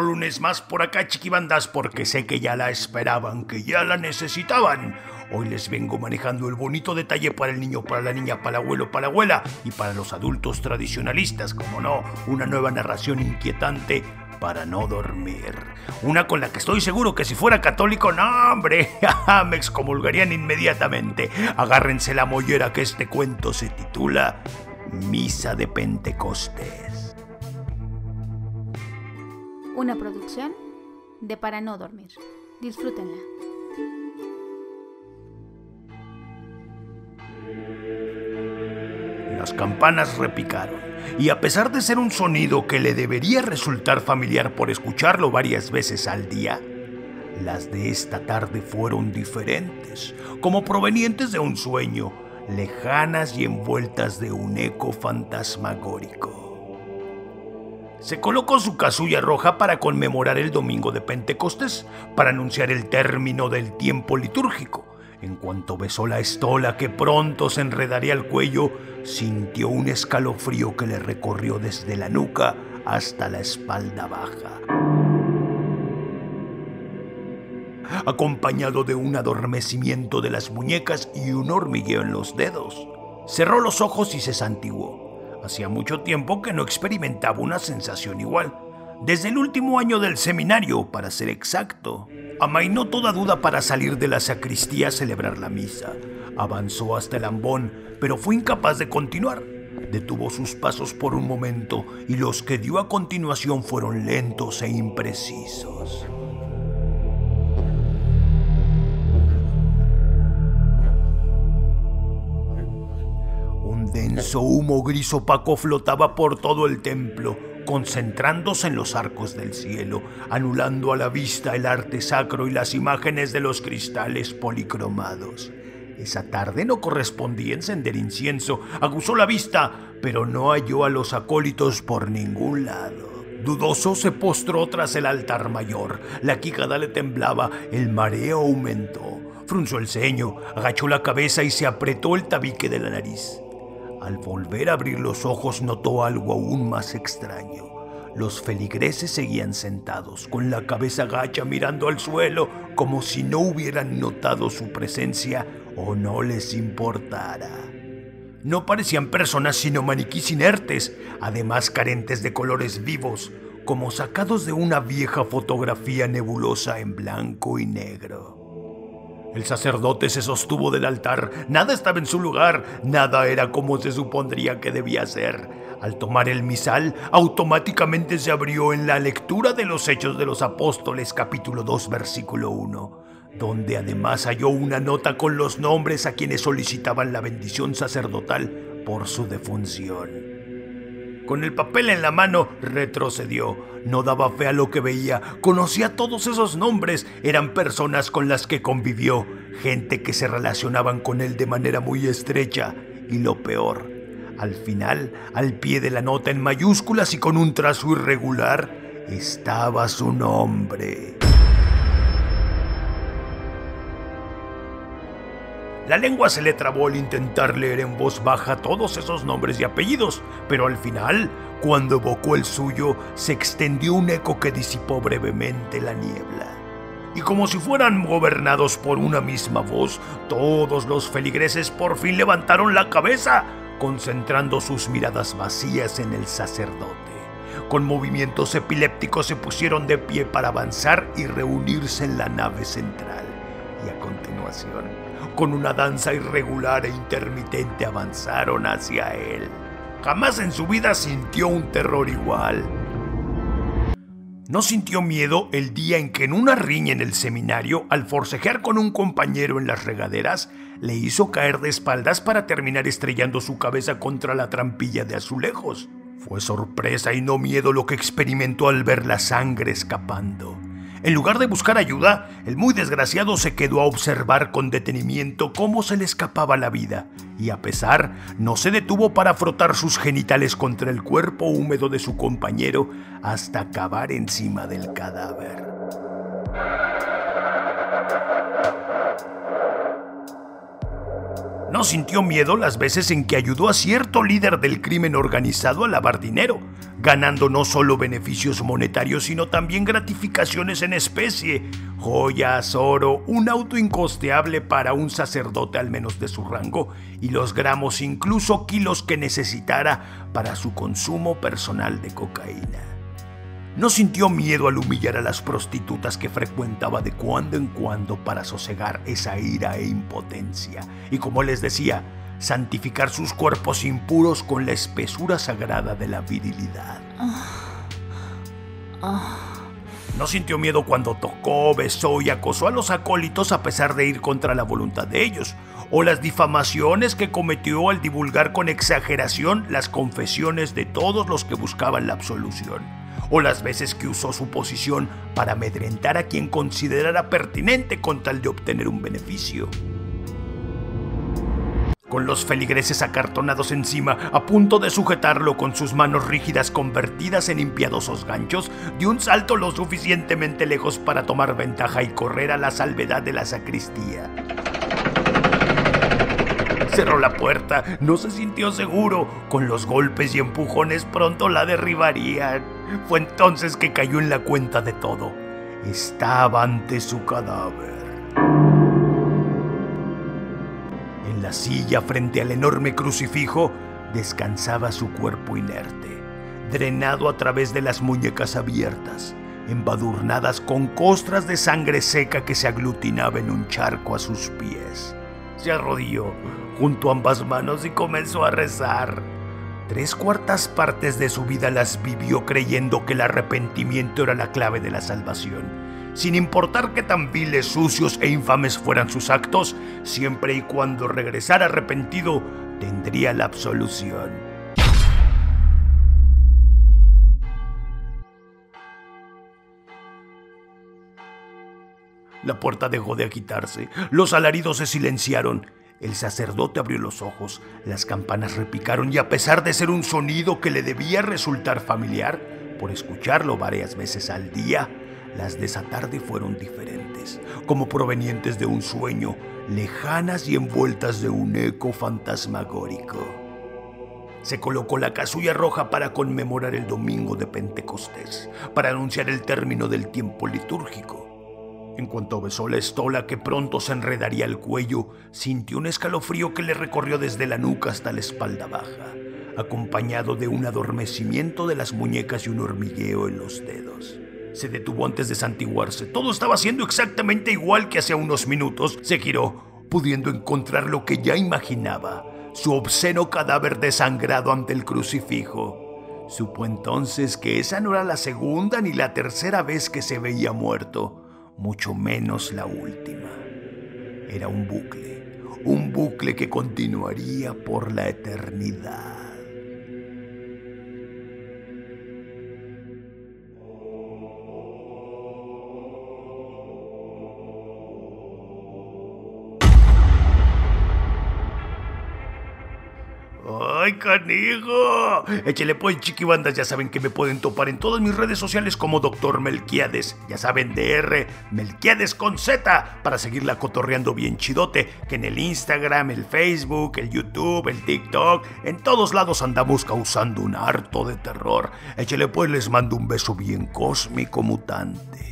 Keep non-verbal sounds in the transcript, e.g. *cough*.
lunes más por acá, chiquibandas, porque sé que ya la esperaban, que ya la necesitaban. Hoy les vengo manejando el bonito detalle para el niño, para la niña, para el abuelo, para la abuela y para los adultos tradicionalistas, como no, una nueva narración inquietante para no dormir. Una con la que estoy seguro que si fuera católico, no, hombre, *laughs* me excomulgarían inmediatamente. Agárrense la mollera que este cuento se titula Misa de Pentecostés. Una producción de Para no dormir. Disfrútenla. Las campanas repicaron, y a pesar de ser un sonido que le debería resultar familiar por escucharlo varias veces al día, las de esta tarde fueron diferentes, como provenientes de un sueño, lejanas y envueltas de un eco fantasmagórico. Se colocó su casulla roja para conmemorar el domingo de Pentecostés, para anunciar el término del tiempo litúrgico. En cuanto besó la estola que pronto se enredaría al cuello, sintió un escalofrío que le recorrió desde la nuca hasta la espalda baja. Acompañado de un adormecimiento de las muñecas y un hormigueo en los dedos. Cerró los ojos y se santiguó. Hacía mucho tiempo que no experimentaba una sensación igual. Desde el último año del seminario, para ser exacto. Amainó toda duda para salir de la sacristía a celebrar la misa. Avanzó hasta el ambón, pero fue incapaz de continuar. Detuvo sus pasos por un momento y los que dio a continuación fueron lentos e imprecisos. Denso humo gris opaco flotaba por todo el templo, concentrándose en los arcos del cielo, anulando a la vista el arte sacro y las imágenes de los cristales policromados. Esa tarde no correspondía encender incienso, aguzó la vista, pero no halló a los acólitos por ningún lado. Dudoso se postró tras el altar mayor. La quijada le temblaba, el mareo aumentó. Frunzó el ceño, agachó la cabeza y se apretó el tabique de la nariz. Al volver a abrir los ojos notó algo aún más extraño. Los feligreses seguían sentados, con la cabeza gacha mirando al suelo, como si no hubieran notado su presencia o no les importara. No parecían personas sino maniquís inertes, además carentes de colores vivos, como sacados de una vieja fotografía nebulosa en blanco y negro. El sacerdote se sostuvo del altar, nada estaba en su lugar, nada era como se supondría que debía ser. Al tomar el misal, automáticamente se abrió en la lectura de los Hechos de los Apóstoles capítulo 2 versículo 1, donde además halló una nota con los nombres a quienes solicitaban la bendición sacerdotal por su defunción. Con el papel en la mano retrocedió. No daba fe a lo que veía. Conocía todos esos nombres. Eran personas con las que convivió. Gente que se relacionaban con él de manera muy estrecha. Y lo peor, al final, al pie de la nota en mayúsculas y con un trazo irregular, estaba su nombre. La lengua se le trabó al intentar leer en voz baja todos esos nombres y apellidos, pero al final, cuando evocó el suyo, se extendió un eco que disipó brevemente la niebla. Y como si fueran gobernados por una misma voz, todos los feligreses por fin levantaron la cabeza, concentrando sus miradas vacías en el sacerdote. Con movimientos epilépticos se pusieron de pie para avanzar y reunirse en la nave central. Y a continuación, con una danza irregular e intermitente avanzaron hacia él. Jamás en su vida sintió un terror igual. No sintió miedo el día en que en una riña en el seminario, al forcejear con un compañero en las regaderas, le hizo caer de espaldas para terminar estrellando su cabeza contra la trampilla de azulejos. Fue sorpresa y no miedo lo que experimentó al ver la sangre escapando. En lugar de buscar ayuda, el muy desgraciado se quedó a observar con detenimiento cómo se le escapaba la vida, y a pesar, no se detuvo para frotar sus genitales contra el cuerpo húmedo de su compañero hasta acabar encima del cadáver. No sintió miedo las veces en que ayudó a cierto líder del crimen organizado a lavar dinero, ganando no solo beneficios monetarios, sino también gratificaciones en especie, joyas, oro, un auto incosteable para un sacerdote al menos de su rango, y los gramos, incluso kilos que necesitara para su consumo personal de cocaína. No sintió miedo al humillar a las prostitutas que frecuentaba de cuando en cuando para sosegar esa ira e impotencia, y como les decía, santificar sus cuerpos impuros con la espesura sagrada de la virilidad. No sintió miedo cuando tocó, besó y acosó a los acólitos a pesar de ir contra la voluntad de ellos, o las difamaciones que cometió al divulgar con exageración las confesiones de todos los que buscaban la absolución o las veces que usó su posición para amedrentar a quien considerara pertinente con tal de obtener un beneficio. Con los feligreses acartonados encima, a punto de sujetarlo con sus manos rígidas convertidas en impiadosos ganchos, dio un salto lo suficientemente lejos para tomar ventaja y correr a la salvedad de la sacristía. Cerró la puerta, no se sintió seguro. Con los golpes y empujones pronto la derribarían. Fue entonces que cayó en la cuenta de todo. Estaba ante su cadáver. En la silla frente al enorme crucifijo descansaba su cuerpo inerte, drenado a través de las muñecas abiertas, embadurnadas con costras de sangre seca que se aglutinaba en un charco a sus pies. Se arrodilló junto a ambas manos y comenzó a rezar. Tres cuartas partes de su vida las vivió creyendo que el arrepentimiento era la clave de la salvación. Sin importar qué tan viles, sucios e infames fueran sus actos, siempre y cuando regresara arrepentido, tendría la absolución. La puerta dejó de agitarse, los alaridos se silenciaron el sacerdote abrió los ojos, las campanas repicaron y a pesar de ser un sonido que le debía resultar familiar, por escucharlo varias veces al día, las de esa tarde fueron diferentes, como provenientes de un sueño, lejanas y envueltas de un eco fantasmagórico. Se colocó la casulla roja para conmemorar el domingo de Pentecostés, para anunciar el término del tiempo litúrgico. En cuanto besó la estola que pronto se enredaría el cuello, sintió un escalofrío que le recorrió desde la nuca hasta la espalda baja, acompañado de un adormecimiento de las muñecas y un hormigueo en los dedos. Se detuvo antes de santiguarse. Todo estaba siendo exactamente igual que hace unos minutos. Se giró, pudiendo encontrar lo que ya imaginaba, su obsceno cadáver desangrado ante el crucifijo. Supo entonces que esa no era la segunda ni la tercera vez que se veía muerto mucho menos la última. Era un bucle, un bucle que continuaría por la eternidad. ¡Ay, canijo! Échele pues, chiquibandas, ya saben que me pueden topar en todas mis redes sociales como Dr. Melquiades. Ya saben, DR, Melquiades con Z, para seguirla cotorreando bien chidote, que en el Instagram, el Facebook, el YouTube, el TikTok, en todos lados andamos causando un harto de terror. Échele pues, les mando un beso bien cósmico mutante.